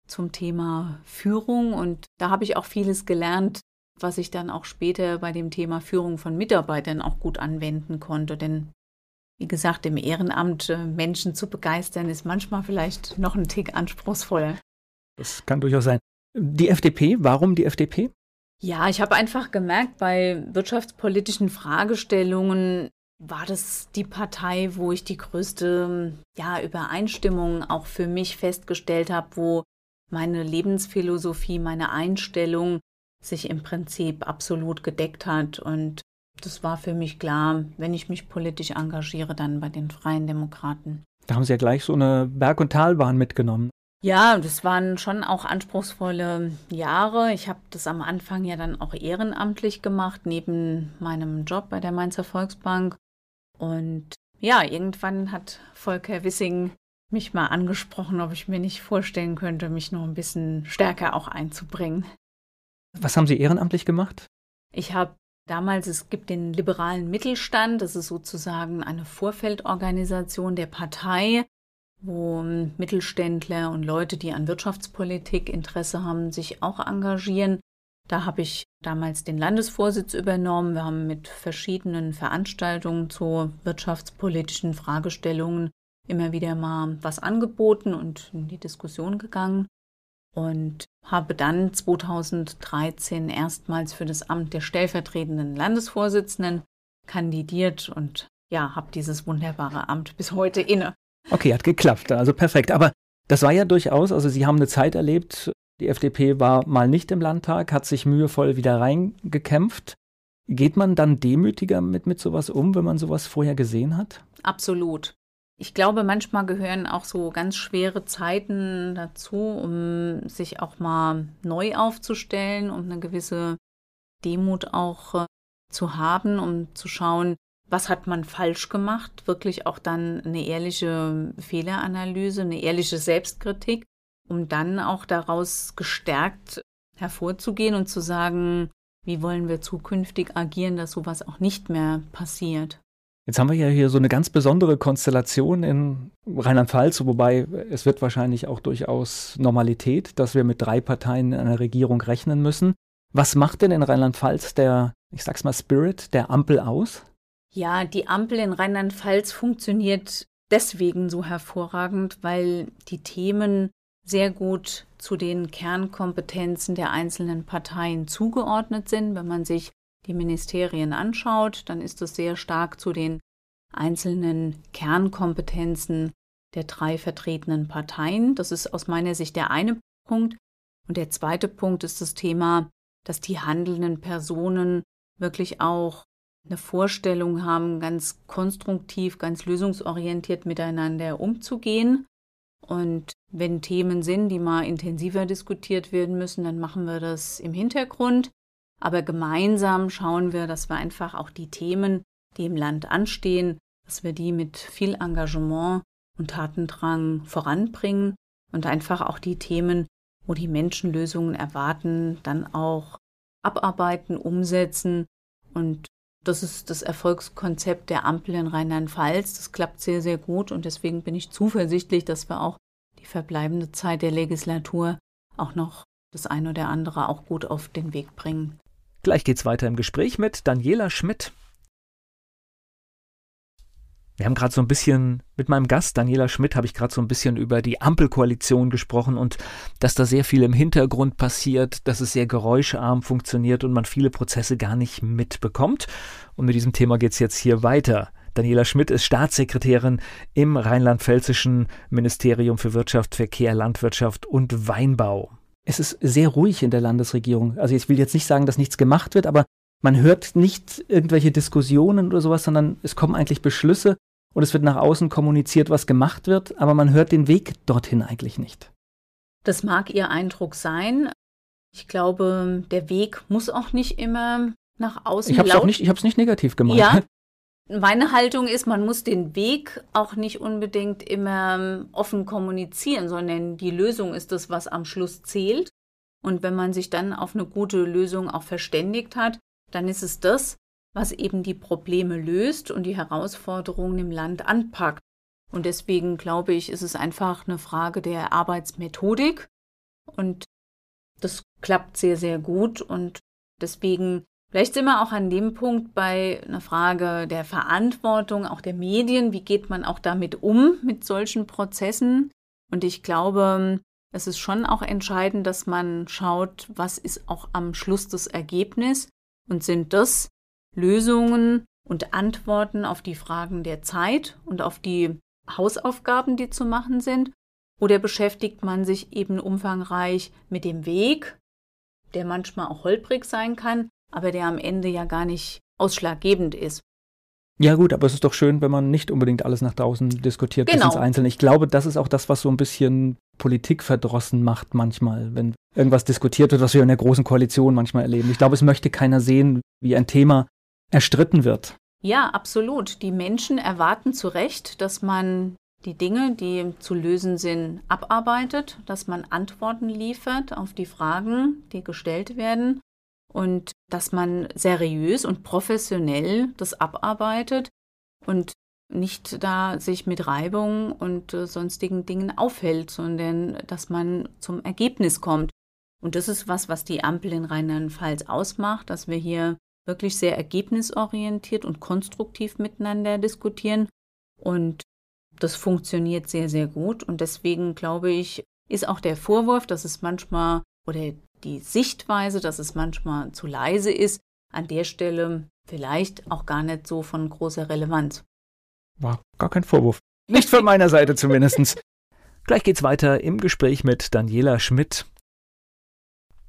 Speaker 3: zum Thema Führung. Und da habe ich auch vieles gelernt, was ich dann auch später bei dem Thema Führung von Mitarbeitern auch gut anwenden konnte. Denn wie gesagt, im Ehrenamt äh, Menschen zu begeistern, ist manchmal vielleicht noch ein Tick anspruchsvoller.
Speaker 2: Das kann durchaus sein. Die FDP, warum die FDP?
Speaker 3: Ja, ich habe einfach gemerkt, bei wirtschaftspolitischen Fragestellungen war das die Partei, wo ich die größte ja, Übereinstimmung auch für mich festgestellt habe, wo meine Lebensphilosophie, meine Einstellung sich im Prinzip absolut gedeckt hat. Und das war für mich klar, wenn ich mich politisch engagiere, dann bei den Freien Demokraten.
Speaker 2: Da haben Sie ja gleich so eine Berg- und Talbahn mitgenommen.
Speaker 3: Ja, das waren schon auch anspruchsvolle Jahre. Ich habe das am Anfang ja dann auch ehrenamtlich gemacht, neben meinem Job bei der Mainzer Volksbank. Und ja, irgendwann hat Volker Wissing mich mal angesprochen, ob ich mir nicht vorstellen könnte, mich noch ein bisschen stärker auch einzubringen.
Speaker 2: Was haben Sie ehrenamtlich gemacht?
Speaker 3: Ich habe damals, es gibt den liberalen Mittelstand, das ist sozusagen eine Vorfeldorganisation der Partei, wo Mittelständler und Leute, die an Wirtschaftspolitik Interesse haben, sich auch engagieren. Da habe ich damals den Landesvorsitz übernommen. Wir haben mit verschiedenen Veranstaltungen zu wirtschaftspolitischen Fragestellungen immer wieder mal was angeboten und in die Diskussion gegangen und habe dann 2013 erstmals für das Amt der stellvertretenden Landesvorsitzenden kandidiert und ja, habe dieses wunderbare Amt bis heute inne.
Speaker 2: Okay, hat geklappt, also perfekt. Aber das war ja durchaus, also Sie haben eine Zeit erlebt, die FDP war mal nicht im Landtag, hat sich mühevoll wieder reingekämpft. Geht man dann demütiger mit, mit sowas um, wenn man sowas vorher gesehen hat?
Speaker 3: Absolut. Ich glaube, manchmal gehören auch so ganz schwere Zeiten dazu, um sich auch mal neu aufzustellen, um eine gewisse Demut auch äh, zu haben, um zu schauen, was hat man falsch gemacht, wirklich auch dann eine ehrliche Fehleranalyse, eine ehrliche Selbstkritik, um dann auch daraus gestärkt hervorzugehen und zu sagen, wie wollen wir zukünftig agieren, dass sowas auch nicht mehr passiert.
Speaker 2: Jetzt haben wir ja hier so eine ganz besondere Konstellation in Rheinland-Pfalz, wobei es wird wahrscheinlich auch durchaus Normalität, dass wir mit drei Parteien in einer Regierung rechnen müssen. Was macht denn in Rheinland-Pfalz der, ich sag's mal, Spirit der Ampel aus?
Speaker 3: Ja, die Ampel in Rheinland-Pfalz funktioniert deswegen so hervorragend, weil die Themen sehr gut zu den Kernkompetenzen der einzelnen Parteien zugeordnet sind. Wenn man sich die Ministerien anschaut, dann ist es sehr stark zu den einzelnen Kernkompetenzen der drei vertretenen Parteien. Das ist aus meiner Sicht der eine Punkt. Und der zweite Punkt ist das Thema, dass die handelnden Personen wirklich auch eine Vorstellung haben, ganz konstruktiv, ganz lösungsorientiert miteinander umzugehen. Und wenn Themen sind, die mal intensiver diskutiert werden müssen, dann machen wir das im Hintergrund. Aber gemeinsam schauen wir, dass wir einfach auch die Themen, die im Land anstehen, dass wir die mit viel Engagement und Tatendrang voranbringen und einfach auch die Themen, wo die Menschen Lösungen erwarten, dann auch abarbeiten, umsetzen. Und das ist das Erfolgskonzept der Ampel in Rheinland-Pfalz. Das klappt sehr, sehr gut und deswegen bin ich zuversichtlich, dass wir auch die verbleibende Zeit der Legislatur auch noch das eine oder andere auch gut auf den Weg bringen.
Speaker 2: Gleich geht's weiter im Gespräch mit Daniela Schmidt. Wir haben gerade so ein bisschen mit meinem Gast Daniela Schmidt habe ich gerade so ein bisschen über die Ampelkoalition gesprochen und dass da sehr viel im Hintergrund passiert, dass es sehr geräuscharm funktioniert und man viele Prozesse gar nicht mitbekommt. Und mit diesem Thema geht's jetzt hier weiter. Daniela Schmidt ist Staatssekretärin im rheinland-pfälzischen Ministerium für Wirtschaft, Verkehr, Landwirtschaft und Weinbau es ist sehr ruhig in der Landesregierung. Also ich will jetzt nicht sagen, dass nichts gemacht wird, aber man hört nicht irgendwelche Diskussionen oder sowas, sondern es kommen eigentlich Beschlüsse und es wird nach außen kommuniziert, was gemacht wird, aber man hört den Weg dorthin eigentlich nicht.
Speaker 3: Das mag Ihr Eindruck sein. Ich glaube, der Weg muss auch nicht immer nach außen
Speaker 2: ich nicht, habe es nicht negativ gemeint.
Speaker 3: Ja. Meine Haltung ist, man muss den Weg auch nicht unbedingt immer ähm, offen kommunizieren, sondern die Lösung ist das, was am Schluss zählt. Und wenn man sich dann auf eine gute Lösung auch verständigt hat, dann ist es das, was eben die Probleme löst und die Herausforderungen im Land anpackt. Und deswegen glaube ich, ist es einfach eine Frage der Arbeitsmethodik. Und das klappt sehr, sehr gut. Und deswegen, vielleicht sind wir auch an dem Punkt bei einer Frage der Verantwortung, auch der Medien. Wie geht man auch damit um, mit solchen Prozessen? Und ich glaube, es ist schon auch entscheidend, dass man schaut, was ist auch am Schluss das Ergebnis und sind das Lösungen und Antworten auf die Fragen der Zeit und auf die Hausaufgaben, die zu machen sind? Oder beschäftigt man sich eben umfangreich mit dem Weg, der manchmal auch holprig sein kann, aber der am Ende ja gar nicht ausschlaggebend ist?
Speaker 2: Ja gut, aber es ist doch schön, wenn man nicht unbedingt alles nach draußen diskutiert
Speaker 3: genau.
Speaker 2: bis ins Einzelne. Ich glaube, das ist auch das, was so ein bisschen Politik verdrossen macht manchmal, wenn irgendwas diskutiert wird, was wir in der großen Koalition manchmal erleben. Ich glaube, es möchte keiner sehen, wie ein Thema erstritten wird.
Speaker 3: Ja, absolut. Die Menschen erwarten zu Recht, dass man die Dinge, die zu lösen sind, abarbeitet, dass man Antworten liefert auf die Fragen, die gestellt werden und dass man seriös und professionell das abarbeitet und nicht da sich mit Reibung und äh, sonstigen Dingen aufhält, sondern dass man zum Ergebnis kommt. Und das ist was, was die Ampel in Rheinland-Pfalz ausmacht, dass wir hier wirklich sehr ergebnisorientiert und konstruktiv miteinander diskutieren. Und das funktioniert sehr, sehr gut. Und deswegen glaube ich, ist auch der Vorwurf, dass es manchmal oder die Sichtweise, dass es manchmal zu leise ist, an der Stelle vielleicht auch gar nicht so von großer Relevanz.
Speaker 2: War gar kein Vorwurf. Nicht von [LAUGHS] meiner Seite zumindest. Gleich geht's weiter im Gespräch mit Daniela Schmidt.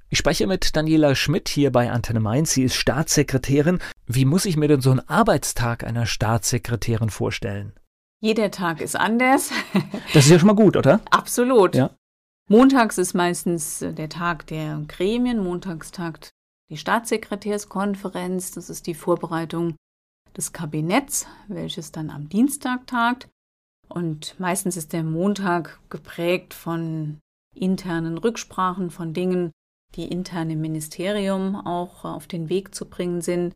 Speaker 2: Ich spreche mit Daniela Schmidt hier bei Antenne Mainz. Sie ist Staatssekretärin. Wie muss ich mir denn so einen Arbeitstag einer Staatssekretärin vorstellen?
Speaker 3: Jeder Tag ist anders.
Speaker 2: Das ist ja schon mal gut, oder? [LAUGHS]
Speaker 3: Absolut.
Speaker 2: Ja.
Speaker 3: Montags ist meistens der Tag der Gremien. Montags tagt die Staatssekretärskonferenz. Das ist die Vorbereitung des Kabinetts, welches dann am Dienstag tagt. Und meistens ist der Montag geprägt von internen Rücksprachen, von Dingen, die intern im Ministerium auch auf den Weg zu bringen sind.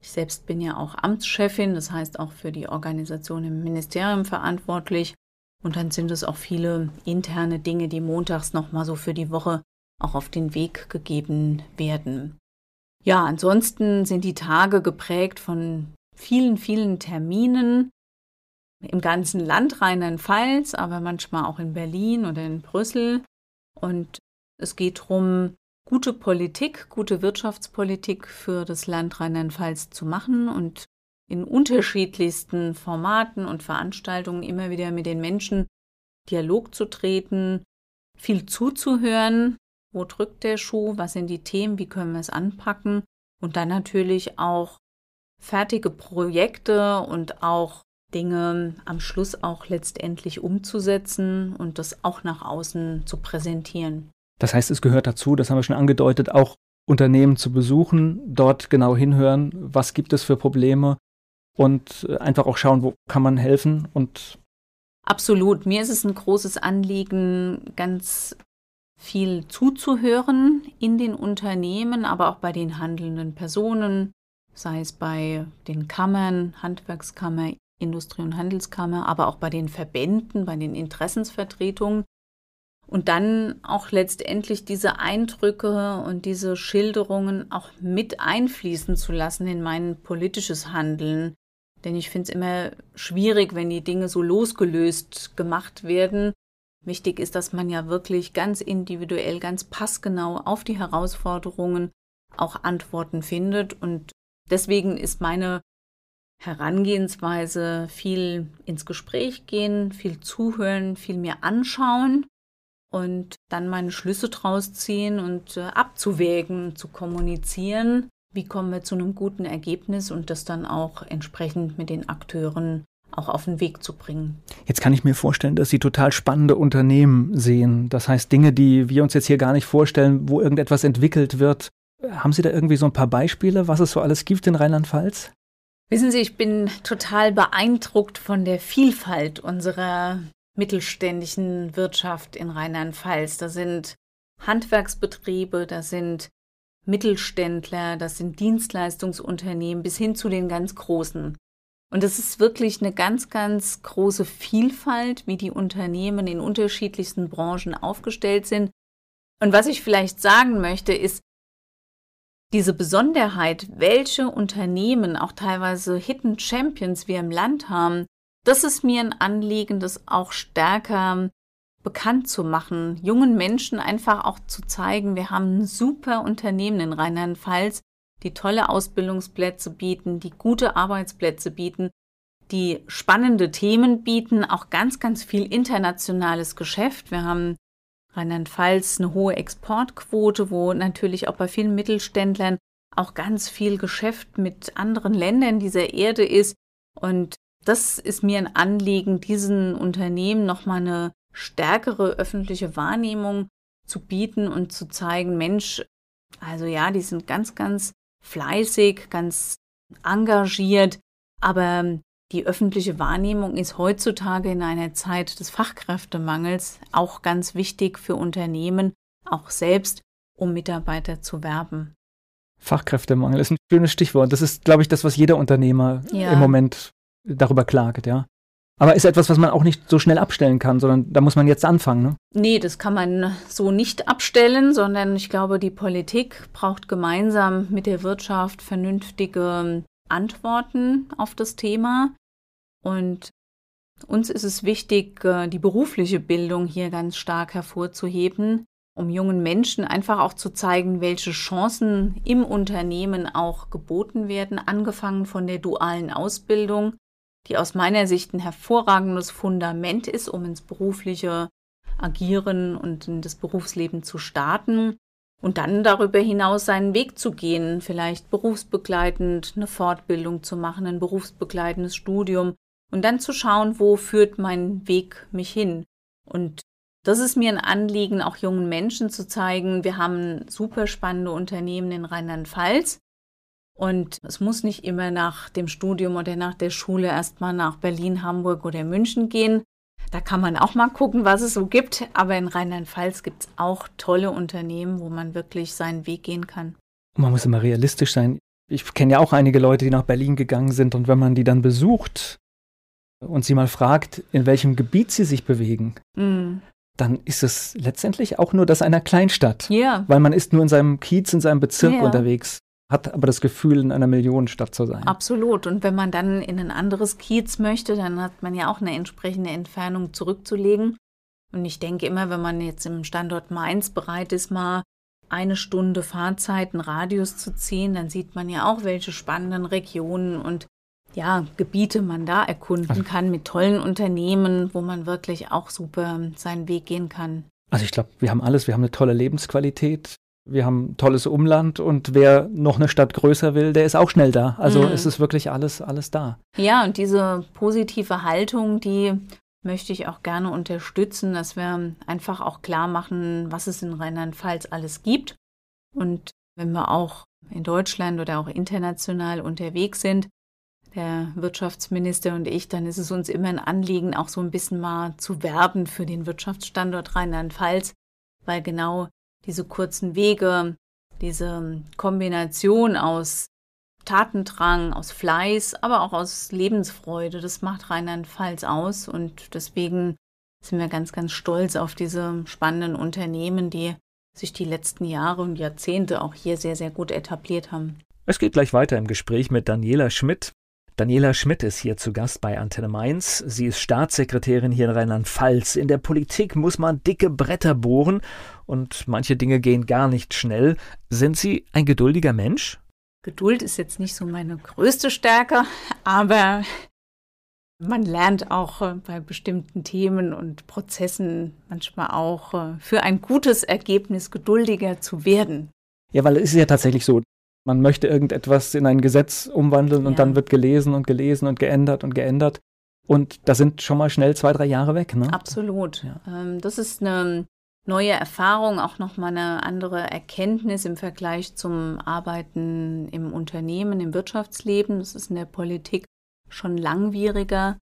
Speaker 3: Ich selbst bin ja auch Amtschefin, das heißt auch für die Organisation im Ministerium verantwortlich. Und dann sind es auch viele interne Dinge, die montags nochmal so für die Woche auch auf den Weg gegeben werden. Ja, ansonsten sind die Tage geprägt von vielen, vielen Terminen im ganzen Land Rheinland-Pfalz, aber manchmal auch in Berlin oder in Brüssel. Und es geht darum, gute Politik, gute Wirtschaftspolitik für das Land Rheinland-Pfalz zu machen und in unterschiedlichsten Formaten und Veranstaltungen immer wieder mit den Menschen Dialog zu treten, viel zuzuhören, wo drückt der Schuh, was sind die Themen, wie können wir es anpacken? Und dann natürlich auch fertige Projekte und auch Dinge am Schluss auch letztendlich umzusetzen und das auch nach außen zu präsentieren.
Speaker 2: Das heißt, es gehört dazu, das haben wir schon angedeutet, auch Unternehmen zu besuchen, dort genau hinhören, was gibt es für Probleme und einfach auch schauen, wo kann man helfen und
Speaker 3: Absolut. Mir ist es ein großes Anliegen, ganz viel zuzuhören in den Unternehmen, aber auch bei den handelnden Personen, sei es bei den Kammern, Handwerkskammer, Industrie- und Handelskammer, aber auch bei den Verbänden, bei den Interessensvertretungen. Und dann auch letztendlich diese Eindrücke und diese Schilderungen auch mit einfließen zu lassen in mein politisches Handeln. Denn ich finde es immer schwierig, wenn die Dinge so losgelöst gemacht werden. Wichtig ist, dass man ja wirklich ganz individuell, ganz passgenau auf die Herausforderungen auch Antworten findet. Und deswegen ist meine Herangehensweise viel ins Gespräch gehen, viel zuhören, viel mir anschauen und dann meine Schlüsse draus ziehen und äh, abzuwägen, zu kommunizieren wie kommen wir zu einem guten Ergebnis und das dann auch entsprechend mit den Akteuren auch auf den Weg zu bringen.
Speaker 2: Jetzt kann ich mir vorstellen, dass Sie total spannende Unternehmen sehen. Das heißt Dinge, die wir uns jetzt hier gar nicht vorstellen, wo irgendetwas entwickelt wird. Haben Sie da irgendwie so ein paar Beispiele, was es so alles gibt in Rheinland-Pfalz?
Speaker 3: Wissen Sie, ich bin total beeindruckt von der Vielfalt unserer mittelständischen Wirtschaft in Rheinland-Pfalz. Da sind Handwerksbetriebe, da sind Mittelständler, das sind Dienstleistungsunternehmen bis hin zu den ganz großen. Und es ist wirklich eine ganz, ganz große Vielfalt, wie die Unternehmen in unterschiedlichsten Branchen aufgestellt sind. Und was ich vielleicht sagen möchte, ist, diese Besonderheit, welche Unternehmen, auch teilweise Hidden Champions wir im Land haben, das ist mir ein Anliegen, das auch stärker bekannt zu machen, jungen Menschen einfach auch zu zeigen, wir haben ein super Unternehmen in Rheinland-Pfalz, die tolle Ausbildungsplätze bieten, die gute Arbeitsplätze bieten, die spannende Themen bieten, auch ganz, ganz viel internationales Geschäft. Wir haben Rheinland-Pfalz eine hohe Exportquote, wo natürlich auch bei vielen Mittelständlern auch ganz viel Geschäft mit anderen Ländern dieser Erde ist. Und das ist mir ein Anliegen, diesen Unternehmen nochmal eine stärkere öffentliche Wahrnehmung zu bieten und zu zeigen, Mensch, also ja, die sind ganz, ganz fleißig, ganz engagiert, aber die öffentliche Wahrnehmung ist heutzutage in einer Zeit des Fachkräftemangels auch ganz wichtig für Unternehmen, auch selbst, um Mitarbeiter zu werben.
Speaker 2: Fachkräftemangel ist ein schönes Stichwort. Das ist, glaube ich, das, was jeder Unternehmer ja. im Moment darüber klagt, ja. Aber ist etwas, was man auch nicht so schnell abstellen kann, sondern da muss man jetzt anfangen, ne?
Speaker 3: Nee, das kann man so nicht abstellen, sondern ich glaube, die Politik braucht gemeinsam mit der Wirtschaft vernünftige Antworten auf das Thema. Und uns ist es wichtig, äh, die berufliche Bildung hier ganz stark hervorzuheben, um jungen Menschen einfach auch zu zeigen, welche Chancen im Unternehmen auch geboten werden, angefangen von der dualen Ausbildung, die aus meiner Sicht ein hervorragendes Fundament ist, um ins berufliche Agieren und in das Berufsleben zu starten und dann darüber hinaus seinen Weg zu gehen, vielleicht berufsbegleitend eine Fortbildung zu machen, ein berufsbegleitendes Studium und dann zu schauen, wo führt mein Weg mich hin. Und das ist mir ein Anliegen, auch jungen Menschen zu zeigen, wir haben super spannende Unternehmen in Rheinland-Pfalz. Und es muss nicht immer nach dem Studium oder nach der Schule erstmal nach Berlin, Hamburg oder München gehen. Da kann man auch mal gucken, was es so gibt. Aber in Rheinland-Pfalz gibt es auch tolle Unternehmen, wo man wirklich seinen Weg gehen kann.
Speaker 2: Man muss immer realistisch sein. Ich kenne ja auch einige Leute, die nach Berlin gegangen sind. Und wenn man die dann besucht, und sie mal fragt, in welchem Gebiet sie sich bewegen, mm. dann ist es letztendlich auch nur das einer Kleinstadt.
Speaker 3: Ja.
Speaker 2: Weil man ist nur in seinem Kiez, in seinem Bezirk ja. unterwegs, hat aber das Gefühl, in einer Millionenstadt zu sein.
Speaker 3: Absolut. Und wenn man dann in ein anderes Kiez möchte, dann hat man ja auch eine entsprechende Entfernung zurückzulegen. Und ich denke immer, wenn man jetzt im Standort Mainz bereit ist, mal eine Stunde Fahrzeit, einen Radius zu ziehen, dann sieht man ja auch, welche spannenden Regionen und ja, Gebiete man da erkunden also, kann mit tollen Unternehmen, wo man wirklich auch super seinen Weg gehen kann.
Speaker 2: Also ich glaube, wir haben alles. Wir haben eine tolle Lebensqualität. Wir haben ein tolles Umland und wer noch eine Stadt größer will, der ist auch schnell da. Also mhm. es ist wirklich alles, alles da.
Speaker 3: Ja, und diese positive Haltung, die möchte ich auch gerne unterstützen, dass wir einfach auch klar machen, was es in Rheinland-Pfalz alles gibt. Und wenn wir auch in Deutschland oder auch international unterwegs sind, der Wirtschaftsminister und ich, dann ist es uns immer ein Anliegen, auch so ein bisschen mal zu werben für den Wirtschaftsstandort Rheinland-Pfalz, weil genau diese kurzen Wege, diese Kombination aus Tatendrang, aus Fleiß, aber auch aus Lebensfreude, das macht Rheinland-Pfalz aus und deswegen sind wir ganz, ganz stolz auf diese spannenden Unternehmen, die sich die letzten Jahre und Jahrzehnte auch hier sehr, sehr gut etabliert haben.
Speaker 2: Es geht gleich weiter im Gespräch mit Daniela Schmidt. Daniela Schmidt ist hier zu Gast bei Antenne Mainz. Sie ist Staatssekretärin hier in Rheinland-Pfalz. In der Politik muss man dicke Bretter bohren und manche Dinge gehen gar nicht schnell. Sind Sie ein geduldiger Mensch?
Speaker 3: Geduld ist jetzt nicht so meine größte Stärke, aber man lernt auch äh, bei bestimmten Themen und Prozessen manchmal auch äh, für ein gutes Ergebnis geduldiger zu werden.
Speaker 2: Ja, weil es ist ja tatsächlich so, Man möchte irgendetwas in ein Gesetz umwandeln und ja. dann wird gelesen und gelesen und geändert und geändert. Und da sind schon mal schnell zwei, drei Jahre weg. Ne?
Speaker 3: Absolut. Ja. Ähm, das ist eine neue Erfahrung, auch nochmal eine andere Erkenntnis im Vergleich zum Arbeiten im Unternehmen, im Wirtschaftsleben. Das ist in der Politik schon langwieriger.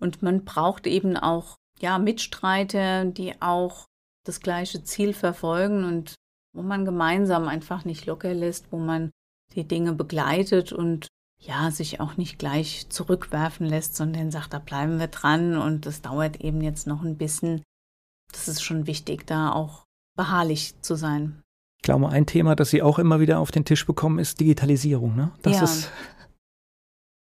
Speaker 3: Und man braucht eben auch ja, Mitstreiter, die auch das gleiche Ziel verfolgen und wo man gemeinsam einfach nicht locker lässt, wo man die Dinge begleitet und ja, sich auch nicht gleich zurückwerfen lässt, sondern sagt, da bleiben wir dran und das dauert eben jetzt noch ein bisschen. Das ist schon wichtig, da auch beharrlich zu sein.
Speaker 2: Ich glaube, ein Thema, das Sie auch immer wieder auf den Tisch bekommen, ist Digitalisierung. Ne? Das
Speaker 3: ja.
Speaker 2: ist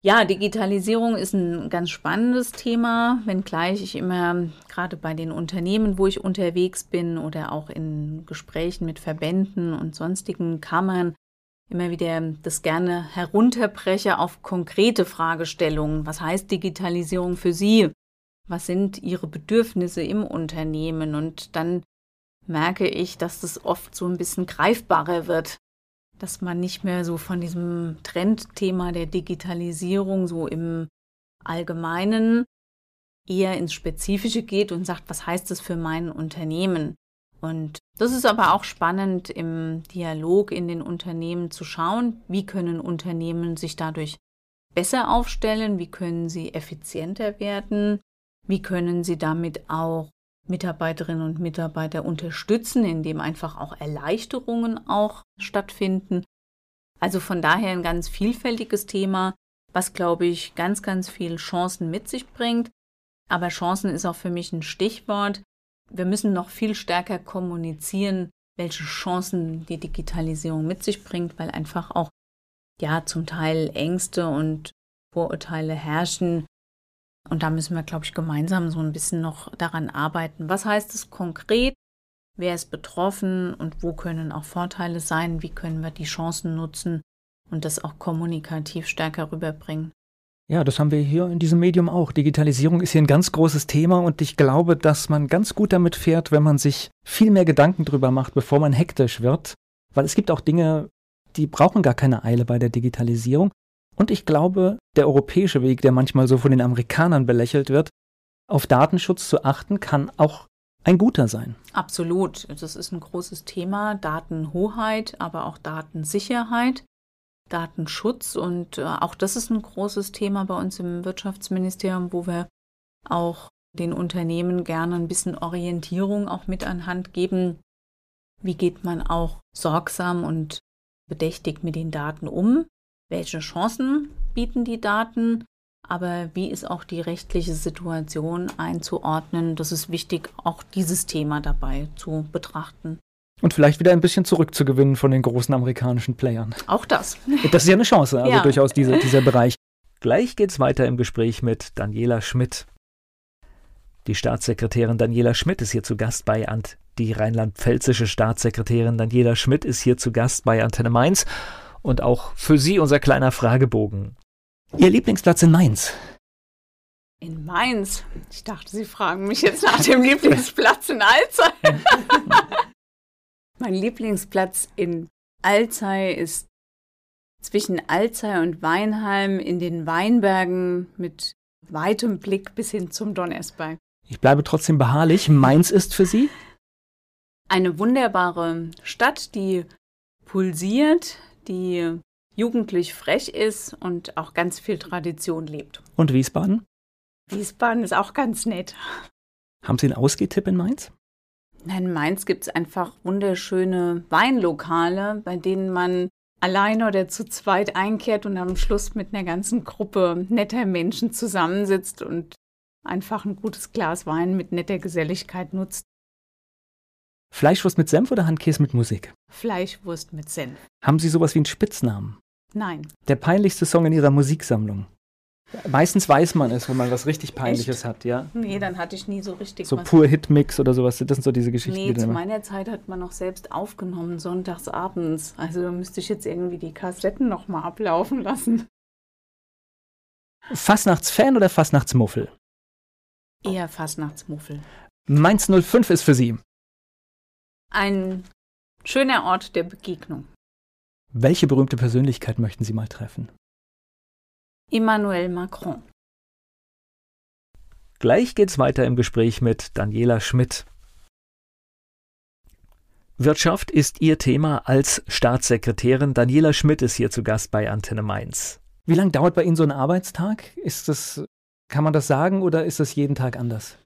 Speaker 3: ja, Digitalisierung ist ein ganz spannendes Thema, wenngleich ich immer gerade bei den Unternehmen, wo ich unterwegs bin oder auch in Gesprächen mit Verbänden und sonstigen Kammern immer wieder das gerne herunterbreche auf konkrete Fragestellungen. Was heißt Digitalisierung für Sie? Was sind Ihre Bedürfnisse im Unternehmen? Und dann merke ich, dass das oft so ein bisschen greifbarer wird dass man nicht mehr so von diesem Trendthema der Digitalisierung so im Allgemeinen eher ins Spezifische geht und sagt, was heißt das für mein Unternehmen? Und das ist aber auch spannend im Dialog in den Unternehmen zu schauen, wie können Unternehmen sich dadurch besser aufstellen, wie können sie effizienter werden, wie können sie damit auch Mitarbeiterinnen und Mitarbeiter unterstützen, indem einfach auch Erleichterungen auch stattfinden. Also von daher ein ganz vielfältiges Thema, was, glaube ich, ganz, ganz viele Chancen mit sich bringt. Aber Chancen ist auch für mich ein Stichwort. Wir müssen noch viel stärker kommunizieren, welche Chancen die Digitalisierung mit sich bringt, weil einfach auch ja zum Teil Ängste und Vorurteile herrschen, und da müssen wir, glaube ich, gemeinsam so ein bisschen noch daran arbeiten. Was heißt es konkret? Wer ist betroffen und wo können auch Vorteile sein? Wie können wir die Chancen nutzen und das auch kommunikativ stärker rüberbringen?
Speaker 2: Ja, das haben wir hier in diesem Medium auch. Digitalisierung ist hier ein ganz großes Thema und ich glaube, dass man ganz gut damit fährt, wenn man sich viel mehr Gedanken drüber macht, bevor man hektisch wird. Weil es gibt auch Dinge, die brauchen gar keine Eile bei der Digitalisierung. Und ich glaube, der europäische Weg, der manchmal so von den Amerikanern belächelt wird, auf Datenschutz zu achten, kann auch ein guter sein.
Speaker 3: Absolut. Das ist ein großes Thema. Datenhoheit, aber auch Datensicherheit, Datenschutz. Und äh, auch das ist ein großes Thema bei uns im Wirtschaftsministerium, wo wir auch den Unternehmen gerne ein bisschen Orientierung auch mit an Hand geben. Wie geht man auch sorgsam und bedächtig mit den Daten um? Welche Chancen bieten die Daten, aber wie ist auch die rechtliche Situation einzuordnen. Das ist wichtig, auch dieses Thema dabei zu betrachten.
Speaker 2: Und vielleicht wieder ein bisschen zurückzugewinnen von den großen amerikanischen Playern.
Speaker 3: Auch das. [LAUGHS]
Speaker 2: Das ist ja eine Chance, also ja. durchaus diese, [LAUGHS] dieser Bereich. Gleich geht's weiter im Gespräch mit Daniela Schmidt. Die Staatssekretärin Daniela Schmidt ist hier zu Gast bei Ant. Die rheinland-pfälzische Staatssekretärin Daniela Schmidt ist hier zu Gast bei Antenne Mainz und auch für Sie unser kleiner Fragebogen. Ihr Lieblingsplatz in Mainz?
Speaker 3: In Mainz? Ich dachte, Sie fragen mich jetzt nach dem Lieblingsplatz in Alzey. [LAUGHS] mein Lieblingsplatz in Alzey ist zwischen Alzey und Weinheim in den Weinbergen mit weitem Blick bis hin zum Donnersberg.
Speaker 2: Ich bleibe trotzdem beharrlich. Mainz ist für Sie?
Speaker 3: Eine wunderbare Stadt, die pulsiert, die jugendlich frech ist und auch ganz viel Tradition lebt.
Speaker 2: Und Wiesbaden?
Speaker 3: Wiesbaden ist auch ganz nett.
Speaker 2: Haben Sie einen Ausgehtipp in Mainz?
Speaker 3: Nein, in Mainz gibt es einfach wunderschöne Weinlokale, bei denen man alleine oder zu zweit einkehrt und am Schluss mit einer ganzen Gruppe netter Menschen zusammensitzt und einfach ein gutes Glas Wein mit netter Geselligkeit nutzt.
Speaker 2: Fleischwurst mit Senf oder Handkäse mit Musik?
Speaker 3: Fleischwurst mit Senf.
Speaker 2: Haben Sie sowas wie einen Spitznamen?
Speaker 3: Nein.
Speaker 2: Der peinlichste Song in Ihrer Musiksammlung? Meistens weiß man es, wenn man was richtig Peinliches Echt? hat, ja.
Speaker 3: Nee, dann hatte ich nie so richtig
Speaker 2: So pur Hitmix oder sowas, das sind so diese Geschichten.
Speaker 3: Nee, zu meiner Zeit hat man noch selbst aufgenommen, sonntags abends. Also da müsste ich jetzt irgendwie die Kassetten nochmal ablaufen lassen.
Speaker 2: Fastnachtsfan oder Fastnachtsmuffel?
Speaker 3: Eher Fastnachtsmuffel.
Speaker 2: Mainz 05 ist für Sie
Speaker 3: ein schöner Ort der Begegnung.
Speaker 2: Welche berühmte Persönlichkeit möchten Sie mal treffen?
Speaker 3: Emmanuel Macron.
Speaker 2: Gleich geht's weiter im Gespräch mit Daniela Schmidt. Wirtschaft ist ihr Thema als Staatssekretärin. Daniela Schmidt ist hier zu Gast bei Antenne Mainz. Wie lange dauert bei Ihnen so ein Arbeitstag? Ist das, kann man das sagen oder ist das jeden Tag anders?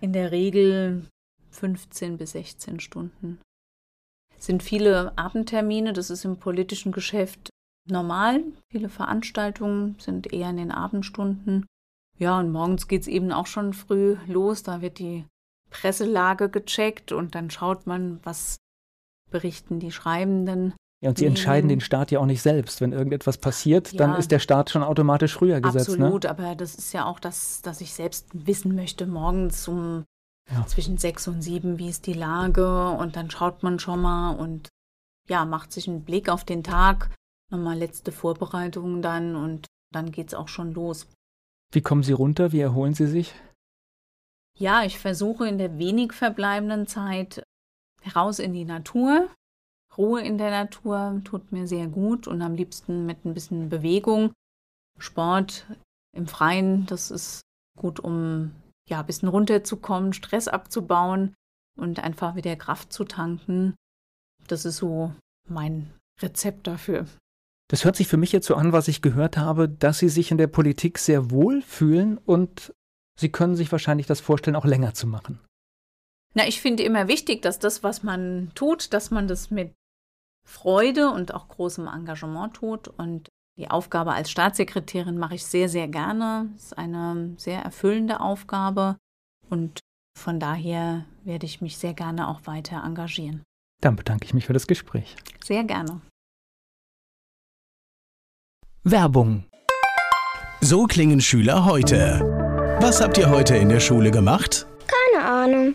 Speaker 3: In der Regel 15 bis 16 Stunden. Es sind viele Abendtermine, das ist im politischen Geschäft normal. Viele Veranstaltungen sind eher in den Abendstunden. Ja, und morgens geht es eben auch schon früh los. Da wird die Presselage gecheckt und dann schaut man, was berichten die Schreibenden.
Speaker 2: Ja, und Sie entscheiden den Staat ja auch nicht selbst. Wenn irgendetwas passiert, ja, dann ist der Staat schon automatisch früher gesetzt.
Speaker 3: Ne? Absolut, ne? aber das ist ja auch das, dass ich selbst wissen möchte, morgens um ja. zwischen sechs und sieben, wie ist die Lage und dann schaut man schon mal und ja, macht sich einen Blick auf den Tag, nochmal letzte Vorbereitungen dann und dann geht es auch schon los.
Speaker 2: Wie kommen Sie runter? Wie erholen Sie sich?
Speaker 3: Ja, ich versuche in der wenig verbleibenden Zeit raus in die Natur. Ruhe in der Natur tut mir sehr gut und am liebsten mit ein bisschen Bewegung. Sport im Freien, das ist gut, um ja, ein bisschen runterzukommen, Stress abzubauen und einfach wieder Kraft zu tanken. Das ist so mein Rezept dafür.
Speaker 2: Das hört sich für mich jetzt so an, was ich gehört habe, dass Sie sich in der Politik sehr wohl fühlen und Sie können sich wahrscheinlich das vorstellen, auch länger zu machen.
Speaker 3: Na, ich finde immer wichtig, dass das, was man tut, dass man das mit Freude und auch großem Engagement tut. Und die Aufgabe als Staatssekretärin mache ich sehr, sehr gerne. Es ist eine sehr erfüllende Aufgabe und von daher werde ich mich sehr gerne auch weiter engagieren.
Speaker 2: Dann bedanke ich mich für das Gespräch.
Speaker 3: Sehr gerne.
Speaker 1: Werbung. So klingen Schüler heute. Was habt ihr heute in der Schule gemacht?
Speaker 4: Keine Ahnung.